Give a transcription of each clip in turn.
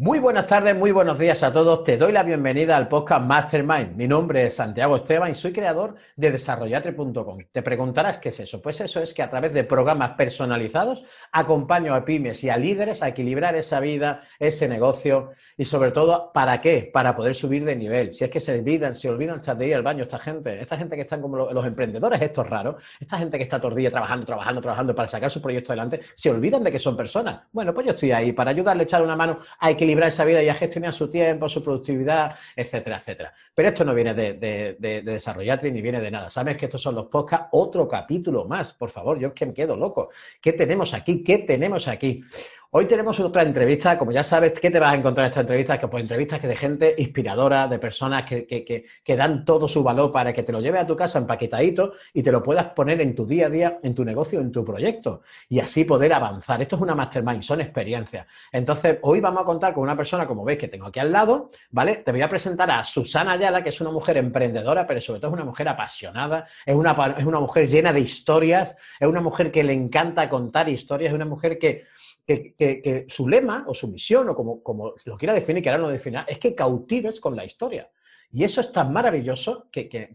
Muy buenas tardes, muy buenos días a todos. Te doy la bienvenida al podcast Mastermind. Mi nombre es Santiago Esteban y soy creador de desarrollatre.com. Te preguntarás qué es eso. Pues eso es que a través de programas personalizados acompaño a pymes y a líderes a equilibrar esa vida, ese negocio y sobre todo, ¿para qué? Para poder subir de nivel. Si es que se olvidan, se olvidan de ir al baño esta gente, esta gente que están como los, emprendedores estos raros, esta gente que está día trabajando, trabajando, trabajando para sacar su proyecto adelante, se olvidan de que son personas. Bueno, pues yo estoy ahí para ayudarle a echar una mano a equilibrar equilibrar esa vida y a gestionar su tiempo, su productividad, etcétera, etcétera. Pero esto no viene de, de, ni viene de nada. Sabes que estos son los podcasts, otro capítulo más, por favor, yo es que me quedo loco. ¿Qué tenemos aquí? ¿Qué tenemos aquí? Hoy tenemos otra entrevista, como ya sabes, ¿qué te vas a encontrar en esta entrevista? Que pues entrevistas que de gente inspiradora, de personas que, que, dan todo su valor para que te lo lleves a tu casa empaquetadito y te lo puedas poner en tu día a día, en tu negocio, en tu proyecto y así poder avanzar. Esto es una mastermind, son experiencias. Entonces, hoy vamos a contar con una persona, como veis, que tengo aquí al lado, ¿vale? Te voy a presentar a Susana Ayala, que es una mujer emprendedora, pero sobre todo es una mujer apasionada, es una, es una mujer llena de historias, es una mujer que le encanta contar historias, es una mujer que que, su lema o su misión, o como, como lo quiera definir, que ahora no defina, es que cautives con la historia. Y eso es tan maravilloso que,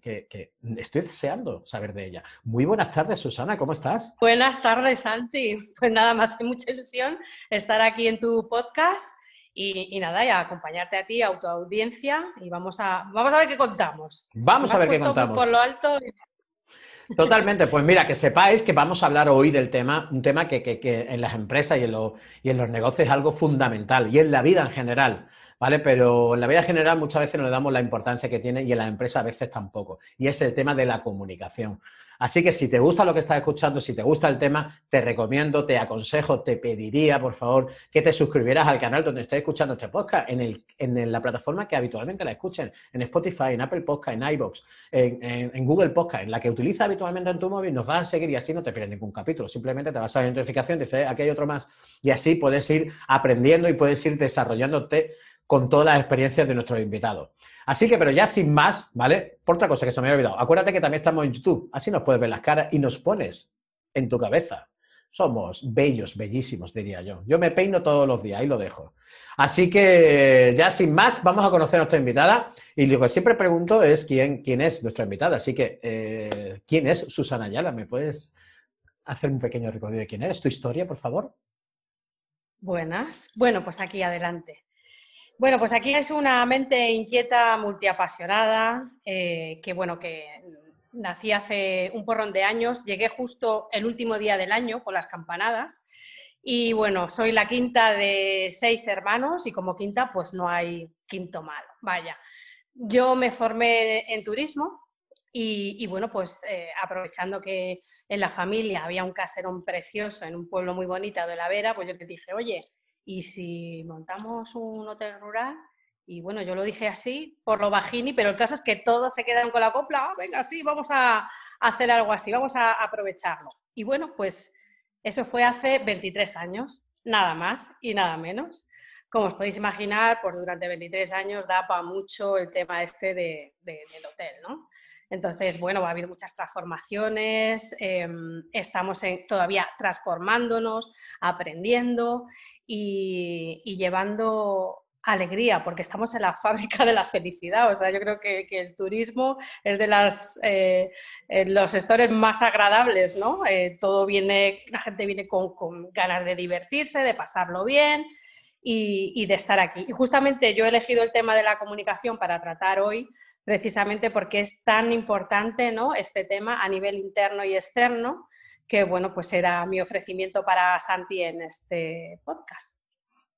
estoy deseando saber de ella. Muy buenas tardes, Susana, ¿cómo estás? Buenas tardes, Santi. Pues nada, me hace mucha ilusión estar aquí en tu podcast y, nada, y acompañarte a ti, a tu audiencia, y vamos a, vamos a ver qué contamos. Vamos a ver qué contamos. Por lo alto. Totalmente, pues mira, que sepáis que vamos a hablar hoy del tema, un tema que, en las empresas y en, y en los negocios es algo fundamental y en la vida en general. ¿Vale? Pero en la vida general muchas veces no le damos la importancia que tiene y en las empresas a veces tampoco. Y es el tema de la comunicación. Así que si te gusta lo que estás escuchando, si te gusta el tema, te recomiendo, te aconsejo, te pediría, por favor, que te suscribieras al canal donde estés escuchando este podcast, en, el, en la plataforma que habitualmente la escuchen, en Spotify, en Apple Podcast, en iBox, en, Google Podcast, en la que utilizas habitualmente en tu móvil, nos vas a seguir y así no te pierdes ningún capítulo. Simplemente te vas a la notificación, dices, aquí hay otro más, y así puedes ir aprendiendo y puedes ir desarrollándote con todas las experiencias de nuestros invitados. Así que, pero ya sin más, ¿vale? Por otra cosa que se me había olvidado, acuérdate que también estamos en YouTube, así nos puedes ver las caras y nos pones en tu cabeza. Somos bellos, bellísimos, diría yo. Yo me peino todos los días, ahí lo dejo. Así que ya sin más, vamos a conocer a nuestra invitada. Y lo que siempre pregunto es quién, quién es nuestra invitada. Así que, eh, ¿quién es Susana Ayala? ¿Me puedes hacer un pequeño recorrido de quién eres? ¿Tu historia, por favor? Buenas. Bueno, pues aquí adelante. Bueno, pues aquí es una mente inquieta, multiapasionada, eh, que bueno, que nací hace un porrón de años, llegué justo el último día del año con las campanadas y bueno, soy la quinta de seis hermanos y como quinta pues no hay quinto malo, vaya. Yo me formé en turismo y, bueno, pues eh, aprovechando que en la familia había un caserón precioso en un pueblo muy bonito de La Vera, pues yo te dije, oye, y si montamos un hotel rural, y bueno, yo lo dije así por lo bajini, pero el caso es que todos se quedan con la copla, ah, venga, sí, vamos a hacer algo así, vamos a aprovecharlo. Y bueno, pues eso fue hace 23 años, nada más y nada menos. Como os podéis imaginar, pues durante 23 años da para mucho el tema este de, del hotel, ¿no? Entonces, bueno, ha habido muchas transformaciones, em, estamos todavía transformándonos, aprendiendo y, llevando alegría, porque estamos en la fábrica de la felicidad. O sea, yo creo que, el turismo es de las, eh, eh, los sectores más agradables, ¿no? Eh, todo viene, la gente viene con, ganas de divertirse, de pasarlo bien y, y de estar aquí. Y justamente yo he elegido el tema de la comunicación para tratar hoy precisamente porque es tan importante ¿no? este tema a nivel interno y externo, que bueno, pues era mi ofrecimiento para Santi en este podcast.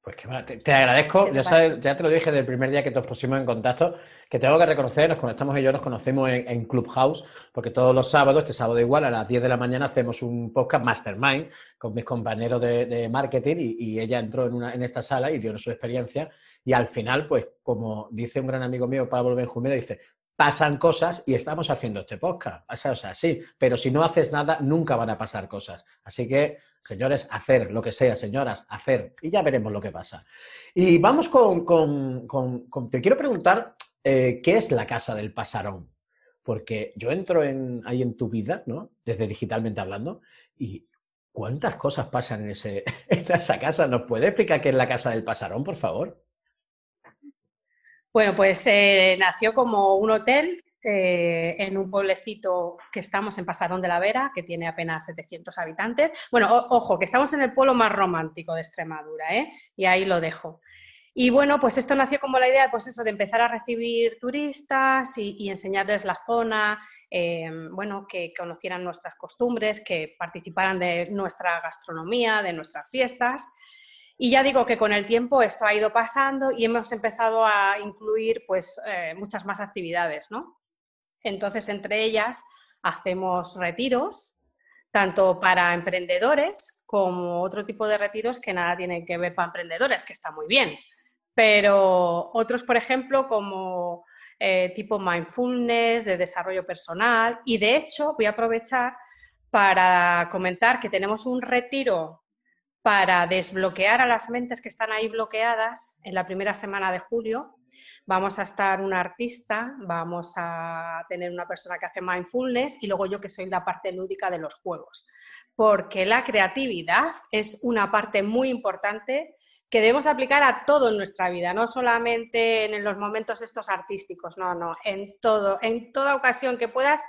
Pues que te, te, agradezco, ya, sabes, ya te lo dije desde el primer día que nos pusimos en contacto, que tengo que reconocer, nos conectamos y yo nos conocemos en, Clubhouse, porque todos los sábados, este sábado igual, a las 10 de la mañana hacemos un podcast Mastermind con mis compañeros de, marketing y, ella entró en, una, en esta sala y dio su experiencia y al final, pues, como dice un gran amigo mío, Pablo Benjumeda, dice, pasan cosas y estamos haciendo este podcast. O sea, sí, pero si no haces nada, nunca van a pasar cosas. Así que, señores, hacer lo que sea, señoras, hacer. Y ya veremos lo que pasa. Y vamos con, te quiero preguntar, eh, ¿qué es la casa del pasarón? Porque yo entro en, ahí en tu vida, ¿no? Desde digitalmente hablando, y ¿cuántas cosas pasan en, ese, en esa casa? ¿Nos puede explicar qué es la casa del pasarón, por favor? Bueno, pues eh, nació como un hotel eh, en un pueblecito que estamos en Pasarón de la Vera, que tiene apenas 700 habitantes. Bueno, ojo, que estamos en el pueblo más romántico de Extremadura, ¿eh? Y ahí lo dejo. Y bueno, pues esto nació como la idea, pues eso, de empezar a recibir turistas y, enseñarles la zona, eh, bueno, que conocieran nuestras costumbres, que participaran de nuestra gastronomía, de nuestras fiestas. Y ya digo que con el tiempo esto ha ido pasando y hemos empezado a incluir pues eh, muchas más actividades, ¿no? Entonces, entre ellas, hacemos retiros, tanto para emprendedores como otro tipo de retiros que nada tienen que ver para emprendedores, que está muy bien pero otros, por ejemplo, como eh, tipo mindfulness, de desarrollo personal. Y de hecho, voy a aprovechar para comentar que tenemos un retiro para desbloquear a las mentes que están ahí bloqueadas en la primera semana de julio. Vamos a estar un artista, vamos a tener una persona que hace mindfulness y luego yo que soy la parte lúdica de los juegos. Porque la creatividad es una parte muy importante que debemos aplicar a todo en nuestra vida, no solamente en los momentos estos artísticos, no, no, en todo, en toda ocasión que puedas,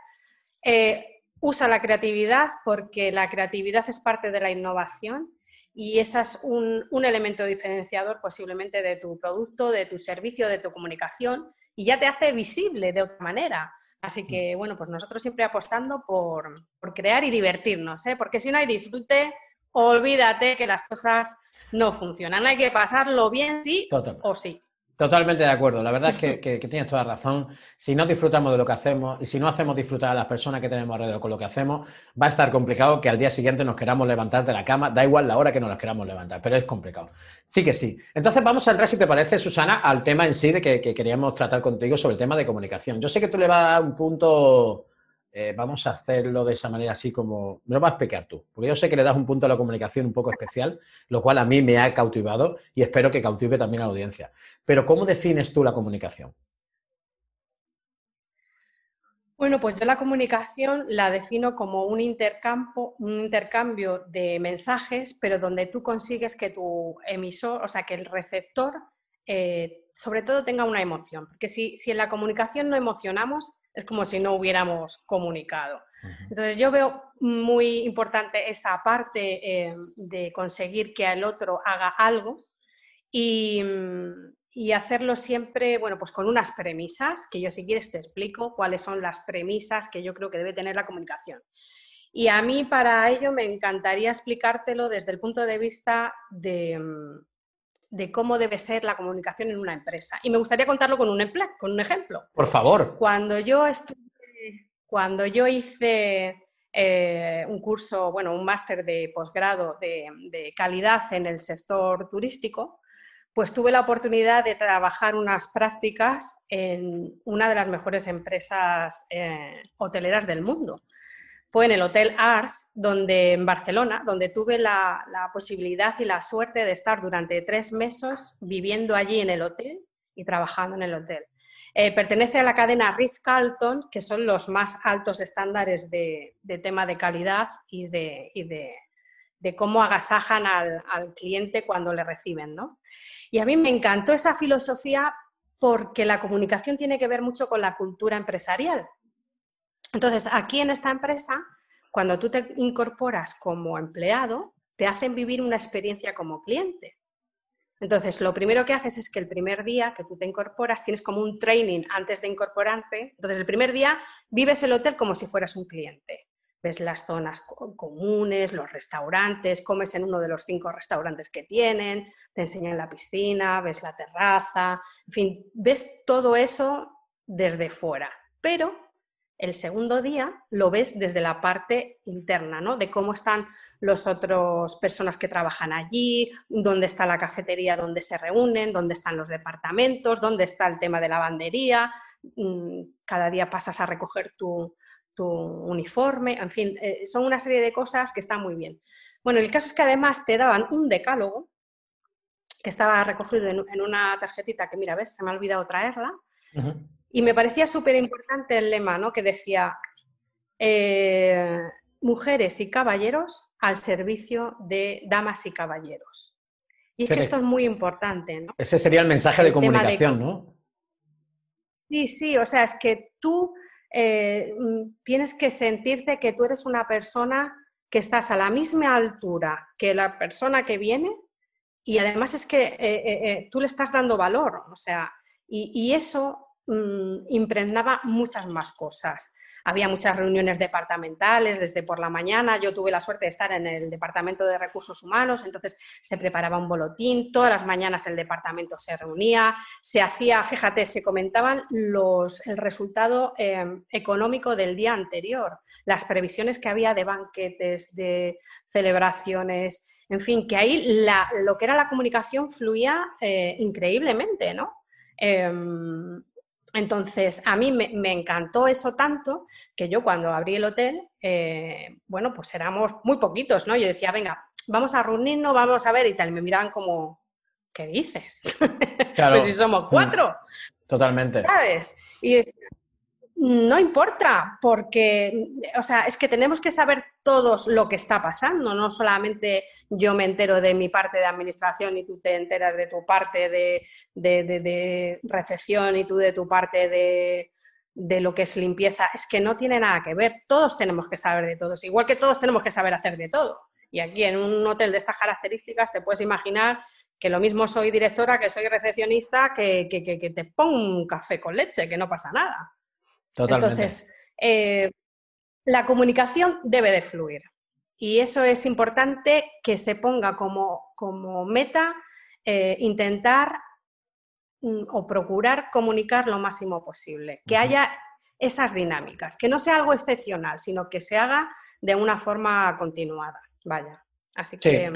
eh, usa la creatividad porque la creatividad es parte de la innovación y ese es un, un, elemento diferenciador posiblemente de tu producto, de tu servicio, de tu comunicación y ya te hace visible de otra manera. Así que, bueno, pues nosotros siempre apostando por, por crear y divertirnos, ¿eh? porque si no hay disfrute, olvídate que las cosas no funcionan. Hay que pasarlo bien, sí o sí. Totalmente de acuerdo. La verdad es que, tienes toda razón. Si no disfrutamos de lo que hacemos y si no hacemos disfrutar a las personas que tenemos alrededor con lo que hacemos, va a estar complicado que al día siguiente nos queramos levantar de la cama. Da igual la hora que nos las queramos levantar, pero es complicado. Sí que sí. Entonces vamos a entrar, si te parece, Susana, al tema en sí de que, que queríamos tratar contigo sobre el tema de comunicación. Yo sé que tú le vas a dar un punto eh, vamos a hacerlo de esa manera así como... Me lo vas a explicar tú, porque yo sé que le das un punto a la comunicación un poco especial, lo cual a mí me ha cautivado y espero que cautive también a la audiencia. Pero ¿cómo defines tú la comunicación? Bueno, pues yo la comunicación la defino como un intercambio, un intercambio de mensajes, pero donde tú consigues que tu emisor, o sea, que el receptor, eh, sobre todo tenga una emoción. Porque si, si en la comunicación no emocionamos, es como si no hubiéramos comunicado. Entonces yo veo muy importante esa parte eh, de conseguir que el otro haga algo y, hacerlo siempre, bueno, pues con unas premisas, que yo si quieres te explico cuáles son las premisas que yo creo que debe tener la comunicación. Y a mí para ello me encantaría explicártelo desde el punto de vista de, de cómo debe ser la comunicación en una empresa. Y me gustaría contarlo con un, con un ejemplo. Por favor. Cuando yo estuve, cuando yo hice eh, un curso, bueno, un máster de posgrado de, calidad en el sector turístico, pues tuve la oportunidad de trabajar unas prácticas en una de las mejores empresas eh, hoteleras del mundo fue en el Hotel Ars, donde, en Barcelona, donde tuve la, posibilidad y la suerte de estar durante tres meses viviendo allí en el hotel y trabajando en el hotel. Eh, pertenece a la cadena Ritz-Carlton, que son los más altos estándares de, tema de calidad y de, cómo agasajan al, cliente cuando le reciben. Y a mí me encantó esa filosofía porque la comunicación tiene que ver mucho con la cultura empresarial. Entonces, aquí en esta empresa, cuando tú te incorporas como empleado, te hacen vivir una experiencia como cliente. Entonces, lo primero que haces es que el primer día que tú te incorporas, tienes como un training antes de incorporarte. Entonces, el primer día vives el hotel como si fueras un cliente. Ves las zonas comunes, los restaurantes, comes en uno de los cinco restaurantes que tienen, te enseñan la piscina, ves la terraza, en fin, ves todo eso desde fuera. Pero el segundo día lo ves desde la parte interna, ¿no? De cómo están las otras personas que trabajan allí, dónde está la cafetería donde se reúnen, dónde están los departamentos, dónde está el tema de lavandería. Mm, cada día pasas a recoger tu, uniforme, en fin, eh, son una serie de cosas que están muy bien. Bueno, el caso es que además te daban un decálogo que estaba recogido en, una tarjetita que, mira, ves, se me ha olvidado traerla. Y me parecía súper importante el lema, ¿no? Que decía, eh, mujeres y caballeros al servicio de damas y caballeros. Y es que esto es muy importante, ¿no? Ese sería el mensaje de comunicación, ¿no? Sí, sí, o sea, es que tú eh, mm, tienes que sentirte que tú eres una persona que estás a la misma altura que la persona que viene y además es que eh, eh, tú le estás dando valor, o sea, y, eso mm, impregnaba muchas más cosas había muchas reuniones departamentales desde por la mañana. Yo tuve la suerte de estar en el Departamento de Recursos Humanos, entonces se preparaba un boletín, todas las mañanas el departamento se reunía, se hacía, fíjate, se comentaban los, el resultado em, económico del día anterior, las previsiones que había de banquetes, de celebraciones, en fin, que ahí lo que era la comunicación fluía eh, increíblemente, ¿no? Em, entonces, a mí me, encantó eso tanto que yo cuando abrí el hotel, eh, bueno, pues éramos muy poquitos, ¿no? Yo decía, venga, vamos a reunirnos, vamos a ver y tal. Y me miraban como, ¿qué dices? Claro. pues si somos cuatro. Totalmente. ¿Sabes? Y no importa, porque, o sea, es que tenemos que saber todos lo que está pasando, no solamente yo me entero de mi parte de administración y tú te enteras de tu parte de, recepción y tú de tu parte de, de lo que es limpieza, es que no tiene nada que ver, todos tenemos que saber de todos, igual que todos tenemos que saber hacer de todo. Y aquí en un hotel de estas características te puedes imaginar que lo mismo soy directora, que soy recepcionista, que, que, que te pongo un café con leche, que no pasa nada. Entonces, eh, la comunicación debe de fluir. Y eso es importante que se ponga como, como meta eh, intentar mm, o procurar comunicar lo máximo posible, que haya esas dinámicas, que no sea algo excepcional, sino que se haga de una forma continuada. Vaya. Así que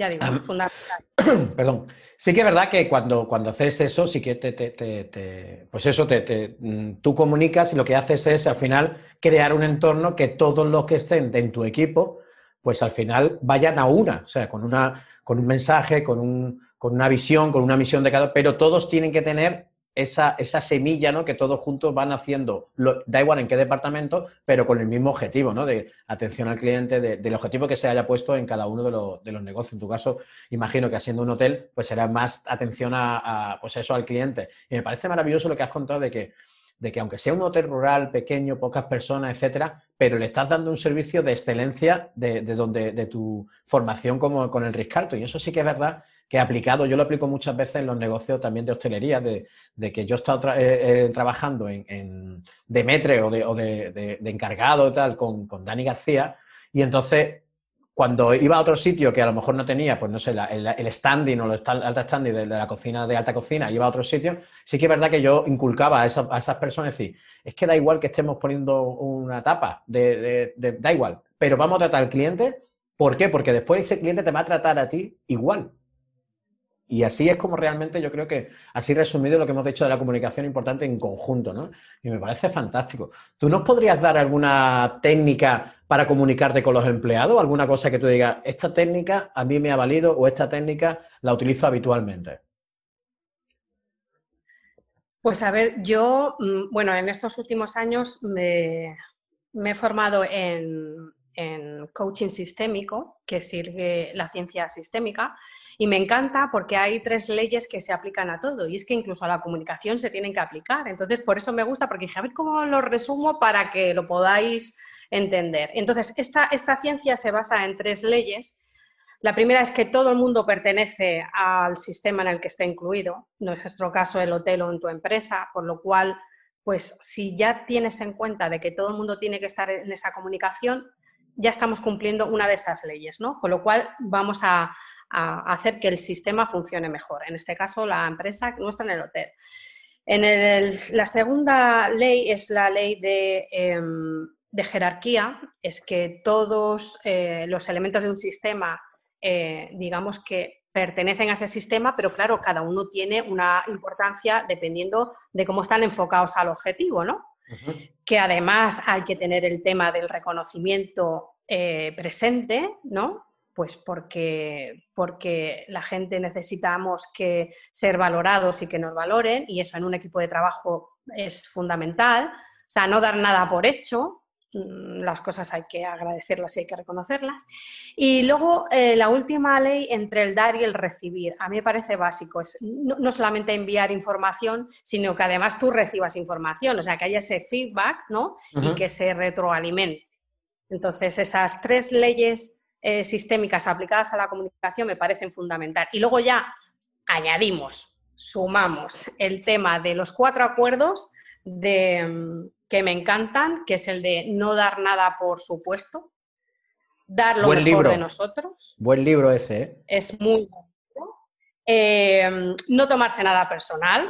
Ya digo, fundamental. Perdón. Sí que es verdad que cuando, cuando haces eso, sí que te, pues eso, te, mm, tú comunicas y lo que haces es al final crear un entorno que todos los que estén en tu equipo, pues al final vayan a una, o sea, con, una, con un mensaje, con, un, con una visión, con una misión de cada, pero todos tienen que tener esa, semilla, ¿no? Que todos juntos van haciendo, da igual en qué departamento, pero con el mismo objetivo, ¿no? De atención al cliente, del objetivo que se haya puesto en cada uno de, los negocios. En tu caso, imagino que haciendo un hotel, pues será más atención a, pues eso, al cliente. Y me parece maravilloso lo que has contado de que, de que aunque sea un hotel rural, pequeño, pocas personas, etcétera, pero le estás dando un servicio de excelencia de, donde, de tu formación como con el Riscarto. Y eso sí que es verdad que he aplicado, yo lo aplico muchas veces en los negocios también de hostelería, de, que yo he estado eh, eh, trabajando en, de metre o de, encargado tal con, Dani García, y entonces cuando iba a otro sitio que a lo mejor no tenía, pues no sé, el, standing o el alta standing de, la cocina de alta cocina, iba a otro sitio, sí que es verdad que yo inculcaba a, esas personas, decir, es que da igual que estemos poniendo una tapa, da igual, pero vamos a tratar al cliente, ¿por qué? Porque después ese cliente te va a tratar a ti igual. Y así es como realmente yo creo que, así resumido, lo que hemos dicho de la comunicación importante en conjunto, ¿no? Y me parece fantástico. ¿Tú nos podrías dar alguna técnica para comunicarte con los empleados? ¿Alguna cosa que tú digas, esta técnica a mí me ha valido o esta técnica la utilizo habitualmente? Pues a ver, yo, mm, bueno, en estos últimos años me, he formado en, en coaching sistémico, que sirve la ciencia sistémica, y me encanta porque hay tres leyes que se aplican a todo y es que incluso a la comunicación se tienen que aplicar. Entonces, por eso me gusta, porque dije, a ver cómo lo resumo para que lo podáis entender. Entonces, esta, esta ciencia se basa en tres leyes. La primera es que todo el mundo pertenece al sistema en el que está incluido. No es nuestro caso el hotel o en tu empresa, por lo cual, pues si ya tienes en cuenta de que todo el mundo tiene que estar en esa comunicación, ya estamos cumpliendo una de esas leyes, ¿no? Con lo cual vamos a, hacer que el sistema funcione mejor. En este caso, la empresa nuestra en el hotel. La segunda ley es la ley de, em, jerarquía, es que todos eh, los elementos de un sistema, eh, digamos que pertenecen a ese sistema, pero claro, cada uno tiene una importancia dependiendo de cómo están enfocados al objetivo, ¿no? Que además hay que tener el tema del reconocimiento eh, presente, ¿no? Pues porque, porque la gente necesitamos que ser valorados y que nos valoren, y eso en un equipo de trabajo es fundamental. O sea, no dar nada por hecho, las cosas hay que agradecerlas y hay que reconocerlas. Y luego eh, la última ley entre el dar y el recibir. A mí me parece básico. Es no, solamente enviar información, sino que además tú recibas información, o sea, que haya ese feedback ¿no? y que se retroalimente. Entonces, esas tres leyes eh, sistémicas aplicadas a la comunicación me parecen fundamental. Y luego ya añadimos, sumamos el tema de los cuatro acuerdos de, mm, que me encantan, que es el de no dar nada por supuesto, dar lo mejor de nosotros. Buen libro ese, ¿eh? Es muy bueno. Eh, no tomarse nada personal.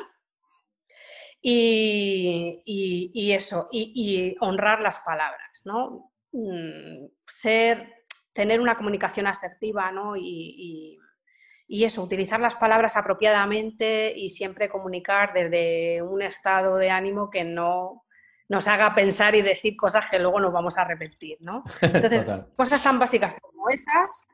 Y, eso, y, honrar las palabras, ¿no? Mm, ser tener una comunicación asertiva, ¿no? Y, eso, utilizar las palabras apropiadamente y siempre comunicar desde un estado de ánimo que no nos haga pensar y decir cosas que luego nos vamos a repetir, ¿no? Entonces, cosas tan básicas como esas,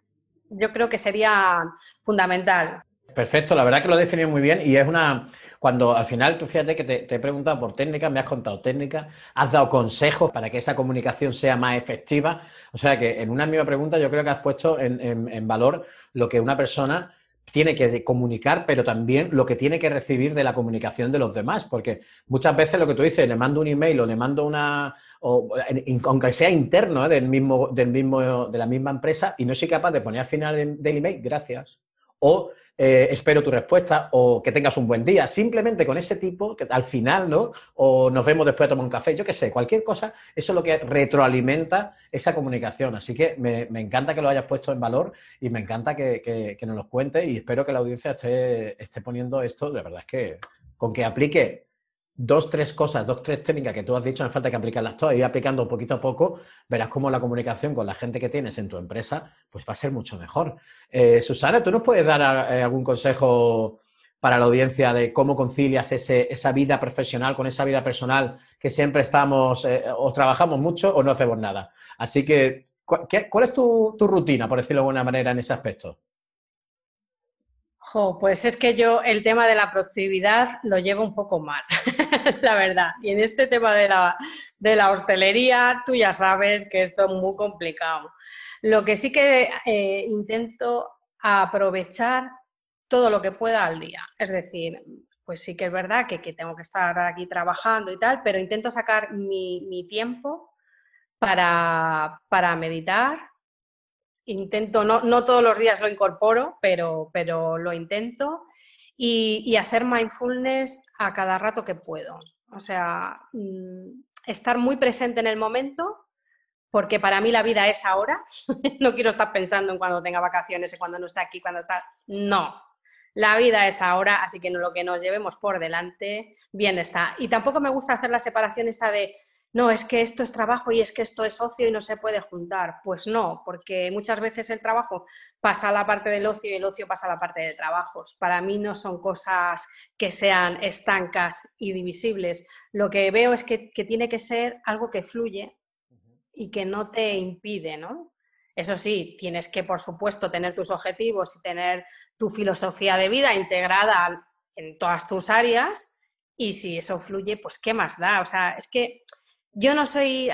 yo creo que sería fundamental. Perfecto, la verdad que lo he definido muy bien y es una, cuando al final, tú fíjate que te, he preguntado por técnica, me has contado técnica, has dado consejos para que esa comunicación sea más efectiva. O sea que en una misma pregunta yo creo que has puesto en, valor lo que una persona tiene que comunicar, pero también lo que tiene que recibir de la comunicación de los demás, porque muchas veces lo que tú dices, le mando un email o le mando una, aunque sea interno ¿eh? del mismo, del mismo, de la misma empresa, y no soy capaz de poner al final del email, gracias. O eh, espero tu respuesta o que tengas un buen día. Simplemente con ese tipo, que al final, ¿no? O nos vemos después de tomar un café, yo qué sé, cualquier cosa, eso es lo que retroalimenta esa comunicación. Así que me, encanta que lo hayas puesto en valor y me encanta que, nos lo cuentes y espero que la audiencia esté, esté poniendo esto, de verdad es que con que aplique dos, tres cosas, dos, tres técnicas que tú has dicho, no falta que aplicarlas todas, y aplicando poquito a poco, verás cómo la comunicación con la gente que tienes en tu empresa, pues va a ser mucho mejor. Eh, Susana, ¿tú nos puedes dar eh, algún consejo para la audiencia de cómo concilias esa vida profesional con esa vida personal que siempre estamos, eh, o trabajamos mucho o no hacemos nada? Así que, ¿cuál, es tu, tu rutina, por decirlo de alguna manera, en ese aspecto? Pues es que yo el tema de la productividad lo llevo un poco mal, la verdad. Y en este tema de la, de la, hostelería, tú ya sabes que esto es muy complicado. Lo que sí que eh, intento aprovechar todo lo que pueda al día. Es decir, pues sí que es verdad que, tengo que estar aquí trabajando y tal, pero intento sacar mi, mi tiempo para, para meditar, intento, no, no todos los días lo incorporo, pero, pero lo intento. Y, hacer mindfulness a cada rato que puedo. O sea, mm, estar muy presente en el momento, porque para mí la vida es ahora. no quiero estar pensando en cuando tenga vacaciones y cuando no esté aquí, cuando está. No. La vida es ahora, así que lo que nos llevemos por delante, bien está. Y tampoco me gusta hacer la separación esta de no, es que esto es trabajo y es que esto es ocio y no se puede juntar. Pues no, porque muchas veces el trabajo pasa a la parte del ocio y el ocio pasa a la parte de trabajos. Para mí no son cosas que sean estancas y divisibles. Lo que veo es que, tiene que ser algo que fluye y que no te impide, ¿no? Eso sí, tienes que, por supuesto, tener tus objetivos y tener tu filosofía de vida integrada en todas tus áreas. Y si eso fluye, pues ¿qué más da? O sea, es que yo no soy,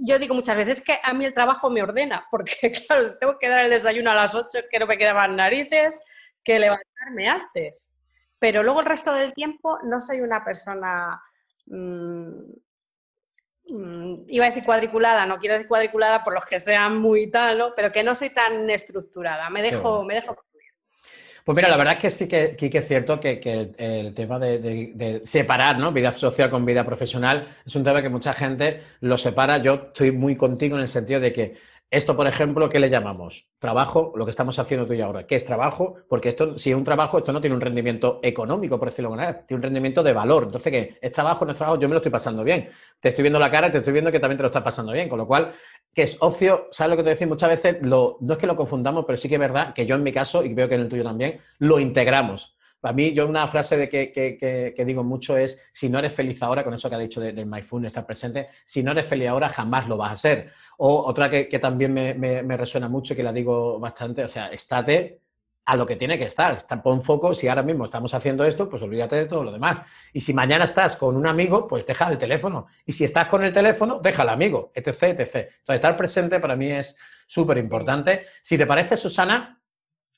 yo digo muchas veces que a mí el trabajo me ordena, porque claro, tengo que dar el desayuno a las 8, que no me quedaban narices, que levantarme antes. Pero luego el resto del tiempo no soy una persona, mm, mm, iba a decir cuadriculada, no quiero decir cuadriculada por los que sean muy tal, pero que no soy tan estructurada, me dejo, me dejo pues mira, la verdad es que sí que, es cierto que, el, tema de, separar ¿no? vida social con vida profesional es un tema que mucha gente lo separa. Yo estoy muy contigo en el sentido de que esto, por ejemplo, ¿qué le llamamos? Trabajo, lo que estamos haciendo tú y ahora. ¿Qué es trabajo? Porque esto, si es un trabajo, esto no tiene un rendimiento económico, por decirlo de alguna manera, tiene un rendimiento de valor. Entonces, ¿qué? ¿Es trabajo no es trabajo? Yo me lo estoy pasando bien. Te estoy viendo la cara te estoy viendo que también te lo estás pasando bien. Con lo cual, que es ocio, ¿sabes lo que te decía? Muchas veces no es que lo confundamos, pero sí que es verdad que yo en mi caso, y veo que en el tuyo también, lo integramos. Para mí, yo una frase de que, digo mucho es, si no eres feliz ahora, con eso que ha dicho del de mindfulness, estar presente, si no eres feliz ahora, jamás lo vas a ser. O otra que, también me, resuena mucho y que la digo bastante, o sea, estate a lo que tiene que estar. Pon foco, si ahora mismo estamos haciendo esto, pues olvídate de todo lo demás. Y si mañana estás con un amigo, pues deja el teléfono. Y si estás con el teléfono, deja el amigo, etc, etc. Entonces, estar presente para mí es súper importante. Si te parece, Susana,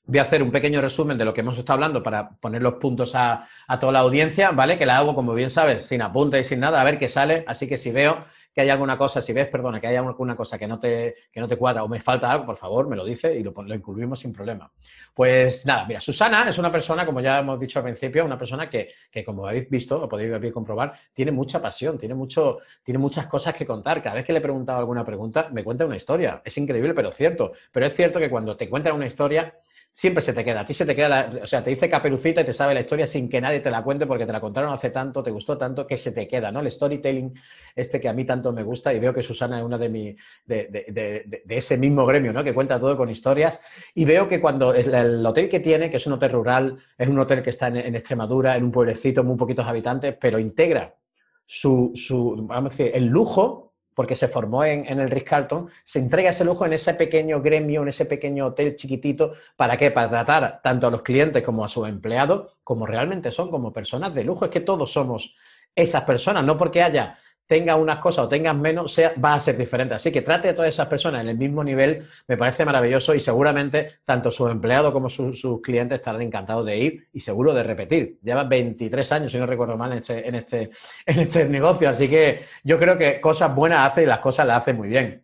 voy a hacer un pequeño resumen de lo que hemos estado hablando para poner los puntos a, a toda la audiencia, ¿vale? Que la hago, como bien sabes, sin apunte y sin nada, a ver qué sale. Así que si veo que hay alguna cosa, si ves, perdona, que hay alguna cosa que no te, que no te cuadra o me falta algo, por favor, me lo dice y lo, lo, incluimos sin problema. Pues nada, mira, Susana es una persona, como ya hemos dicho al principio, una persona que, que como habéis visto, o podéis comprobar, tiene mucha pasión, tiene, mucho, tiene muchas cosas que contar. Cada vez que le he preguntado alguna pregunta, me cuenta una historia. Es increíble, pero cierto. Pero es cierto que cuando te cuentan una historia, siempre se te queda. A ti se te queda, la, o sea, te dice Caperucita y te sabe la historia sin que nadie te la cuente porque te la contaron hace tanto, te gustó tanto, que se te queda, ¿no? El storytelling este que a mí tanto me gusta y veo que Susana es una de, mi, de, de, de ese mismo gremio, ¿no? Que cuenta todo con historias y veo que cuando el, hotel que tiene, que es un hotel rural, es un hotel que está en, en Extremadura, en un pueblecito, muy poquitos habitantes, pero integra su, su, vamos a decir, el lujo porque se formó en, el Ritz-Carlton, se entrega ese lujo en ese pequeño gremio, en ese pequeño hotel chiquitito. ¿Para qué? Para tratar tanto a los clientes como a sus empleados como realmente son, como personas de lujo. Es que todos somos esas personas, no porque haya tenga unas cosas o tengas menos, sea, va a ser diferente. Así que trate a todas esas personas en el mismo nivel, me parece maravilloso y seguramente tanto sus empleados como sus clientes estarán encantados de ir y seguro de repetir. Lleva 23 años, si no recuerdo mal, en este, en este, en este negocio, así que yo creo que cosas buenas hace y las cosas las hace muy bien.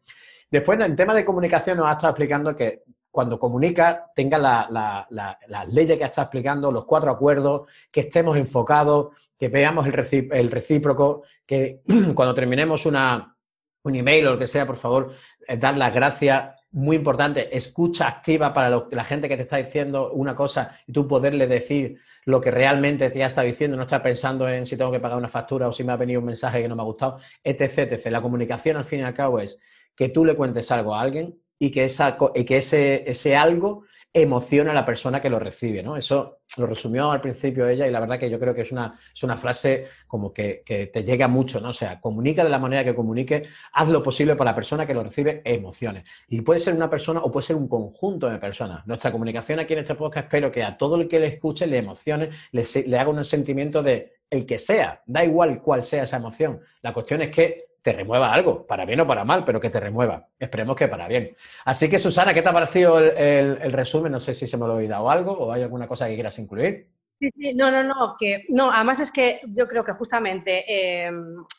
Después, en tema de comunicación, nos ha estado explicando que cuando comunica tenga las la, leyes que estado explicando, los cuatro acuerdos, que estemos enfocados, que veamos el, recíproco, que cuando terminemos una, un email o lo que sea, por favor, eh, dar las gracias. Muy importante, escucha activa para la gente que te está diciendo una cosa y tú poderle decir lo que realmente te está diciendo, no estar pensando en si tengo que pagar una factura o si me ha venido un mensaje que no me ha gustado, etc. etc. La comunicación, al fin y al cabo, es que tú le cuentes algo a alguien y que, esa, y que ese, ese algo emociona a la persona que lo recibe, ¿no? Eso lo resumió al principio ella y la verdad que yo creo que es una, es una frase como que, te llega mucho, ¿no? O sea, comunica de la manera que comunique, haz lo posible para la persona que lo recibe emociones. Y puede ser una persona o puede ser un conjunto de personas. Nuestra comunicación aquí en este podcast espero que a todo el que le escuche le emocione, le, le haga un sentimiento de el que sea, da igual cuál sea esa emoción. La cuestión es que te remueva algo, para bien o para mal, pero que te remueva. Esperemos que para bien. Así que, Susana, ¿qué te ha parecido el, resumen? No sé si se me he olvidado algo o hay alguna cosa que quieras incluir. Sí, sí, no, no, no, que no, además es que yo creo que justamente eh,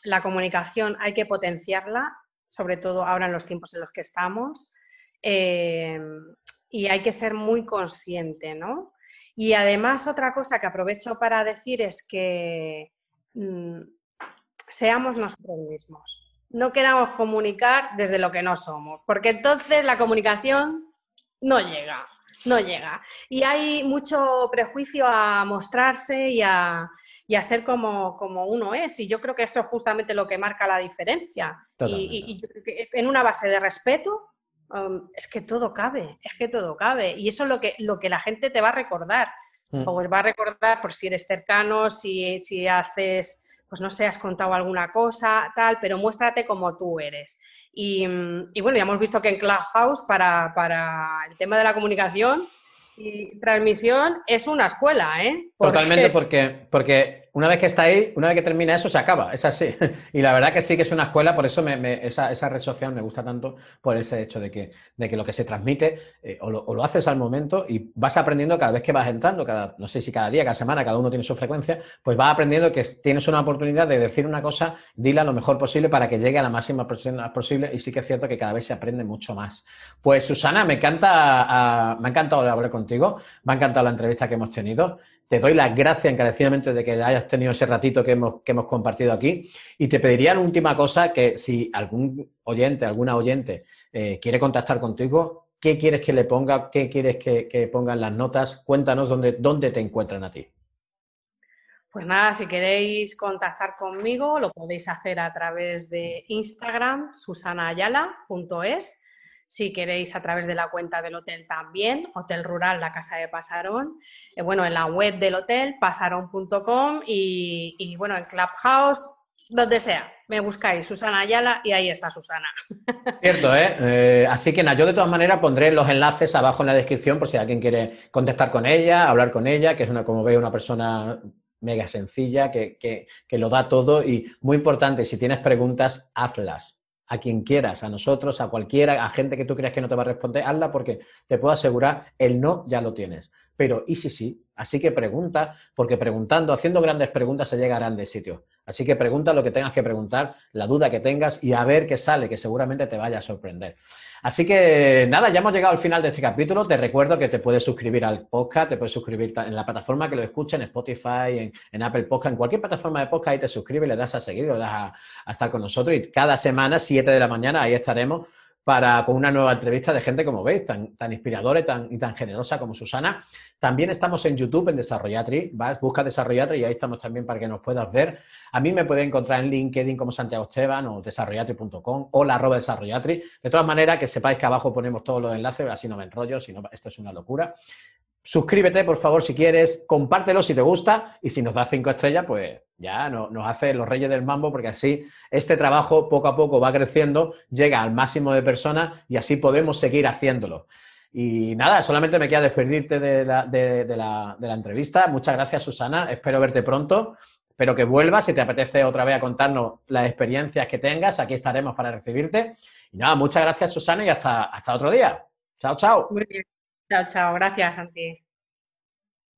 la comunicación hay que potenciarla, sobre todo ahora en los tiempos en los que estamos, eh, y hay que ser muy consciente, ¿no? Y además otra cosa que aprovecho para decir es que mm, seamos nosotros mismos. No queramos comunicar desde lo que no somos, porque entonces la comunicación no llega, no llega. Y hay mucho prejuicio a mostrarse y a, ser como, uno es. Y yo creo que eso es justamente lo que marca la diferencia. Y, en una base de respeto, um, es que todo cabe, es que todo cabe. Y eso es lo que, lo que la gente te va a recordar. Mm. O va a recordar por si eres cercano, si, si haces pues no sé, has contado alguna cosa, tal, pero muéstrate como tú eres. Y, mm, bueno, ya hemos visto que en Clubhouse para, para el tema de la comunicación y transmisión es una escuela, ¿eh? Totalmente, porque, porque una vez que está ahí, una vez que termina eso, se acaba, es así. Y la verdad que sí que es una escuela, por eso me, esa, esa, red social me gusta tanto, por ese hecho de que, de que lo que se transmite eh, o, lo, haces al momento y vas aprendiendo cada vez que vas entrando, cada, no sé si cada día, cada semana, cada uno tiene su frecuencia, pues vas aprendiendo que tienes una oportunidad de decir una cosa, dila lo mejor posible para que llegue a la máxima posible y sí que es cierto que cada vez se aprende mucho más. Pues Susana, me encanta, me ha encantado hablar contigo, me ha encantado la entrevista que hemos tenido. Te doy las gracias encarecidamente de que hayas tenido ese ratito que hemos, que hemos compartido aquí. Y te pediría la última cosa que si algún oyente, alguna oyente eh, quiere contactar contigo, ¿qué quieres que le ponga? ¿Qué quieres que, que pongan las notas? Cuéntanos dónde, dónde te encuentran a ti. Pues nada, si queréis contactar conmigo, lo podéis hacer a través de Instagram, susanaayala.es si queréis a través de la cuenta del hotel también, Hotel Rural La Casa de Pasarón, eh, bueno, en la web del hotel, pasarón.com y, bueno, en Clubhouse donde sea, me buscáis Susana Ayala y ahí está Susana. Cierto, ¿eh? ¿eh? Así que nada, yo de todas maneras pondré los enlaces abajo en la descripción por si alguien quiere contactar con ella, hablar con ella, que es una, como veis, una persona mega sencilla, que, que lo da todo y muy importante, si tienes preguntas, hazlas a quien quieras, a nosotros, a cualquiera, a gente que tú creas que no te va a responder, hazla porque te puedo asegurar, el no ya lo tienes. Pero ¿y si sí? Así que pregunta, porque preguntando, haciendo grandes preguntas se llega a grandes sitios. Así que pregunta lo que tengas que preguntar, la duda que tengas y a ver qué sale, que seguramente te vaya a sorprender. Así que nada, ya hemos llegado al final de este capítulo. Te recuerdo que te puedes suscribir al podcast, te puedes suscribir en la plataforma que lo escuches, en Spotify, en, Apple Podcast, en cualquier plataforma de podcast, ahí te suscribes, le das a seguir, le das a, estar con nosotros y cada semana, 7 de la mañana, ahí estaremos para, con una nueva entrevista de gente como veis, tan, inspiradora y tan, y tan generosa como Susana. También estamos en YouTube, en Desarrollatri, busca Desarrollatri y ahí estamos también para que nos puedas ver. A mí me pueden encontrar en LinkedIn como Santiago Esteban o desarrollatri.com o la arroba desarrollatri. De todas maneras, que sepáis que abajo ponemos todos los enlaces, así no me enrollo, si no, esto es una locura. Suscríbete, por favor, si quieres, compártelo si te gusta y si nos das cinco estrellas, pues ya nos hace los reyes del mambo porque así este trabajo poco a poco va creciendo, llega al máximo de personas y así podemos seguir haciéndolo. Y nada, solamente me queda despedirte de la, entrevista. Muchas gracias, Susana. Espero verte pronto. Espero que vuelvas. Si te apetece otra vez a contarnos las experiencias que tengas, aquí estaremos para recibirte. Y nada, muchas gracias, Susana, y hasta, hasta otro día. Chao, chao. Muy bien. Chao, chao. Gracias, Santi.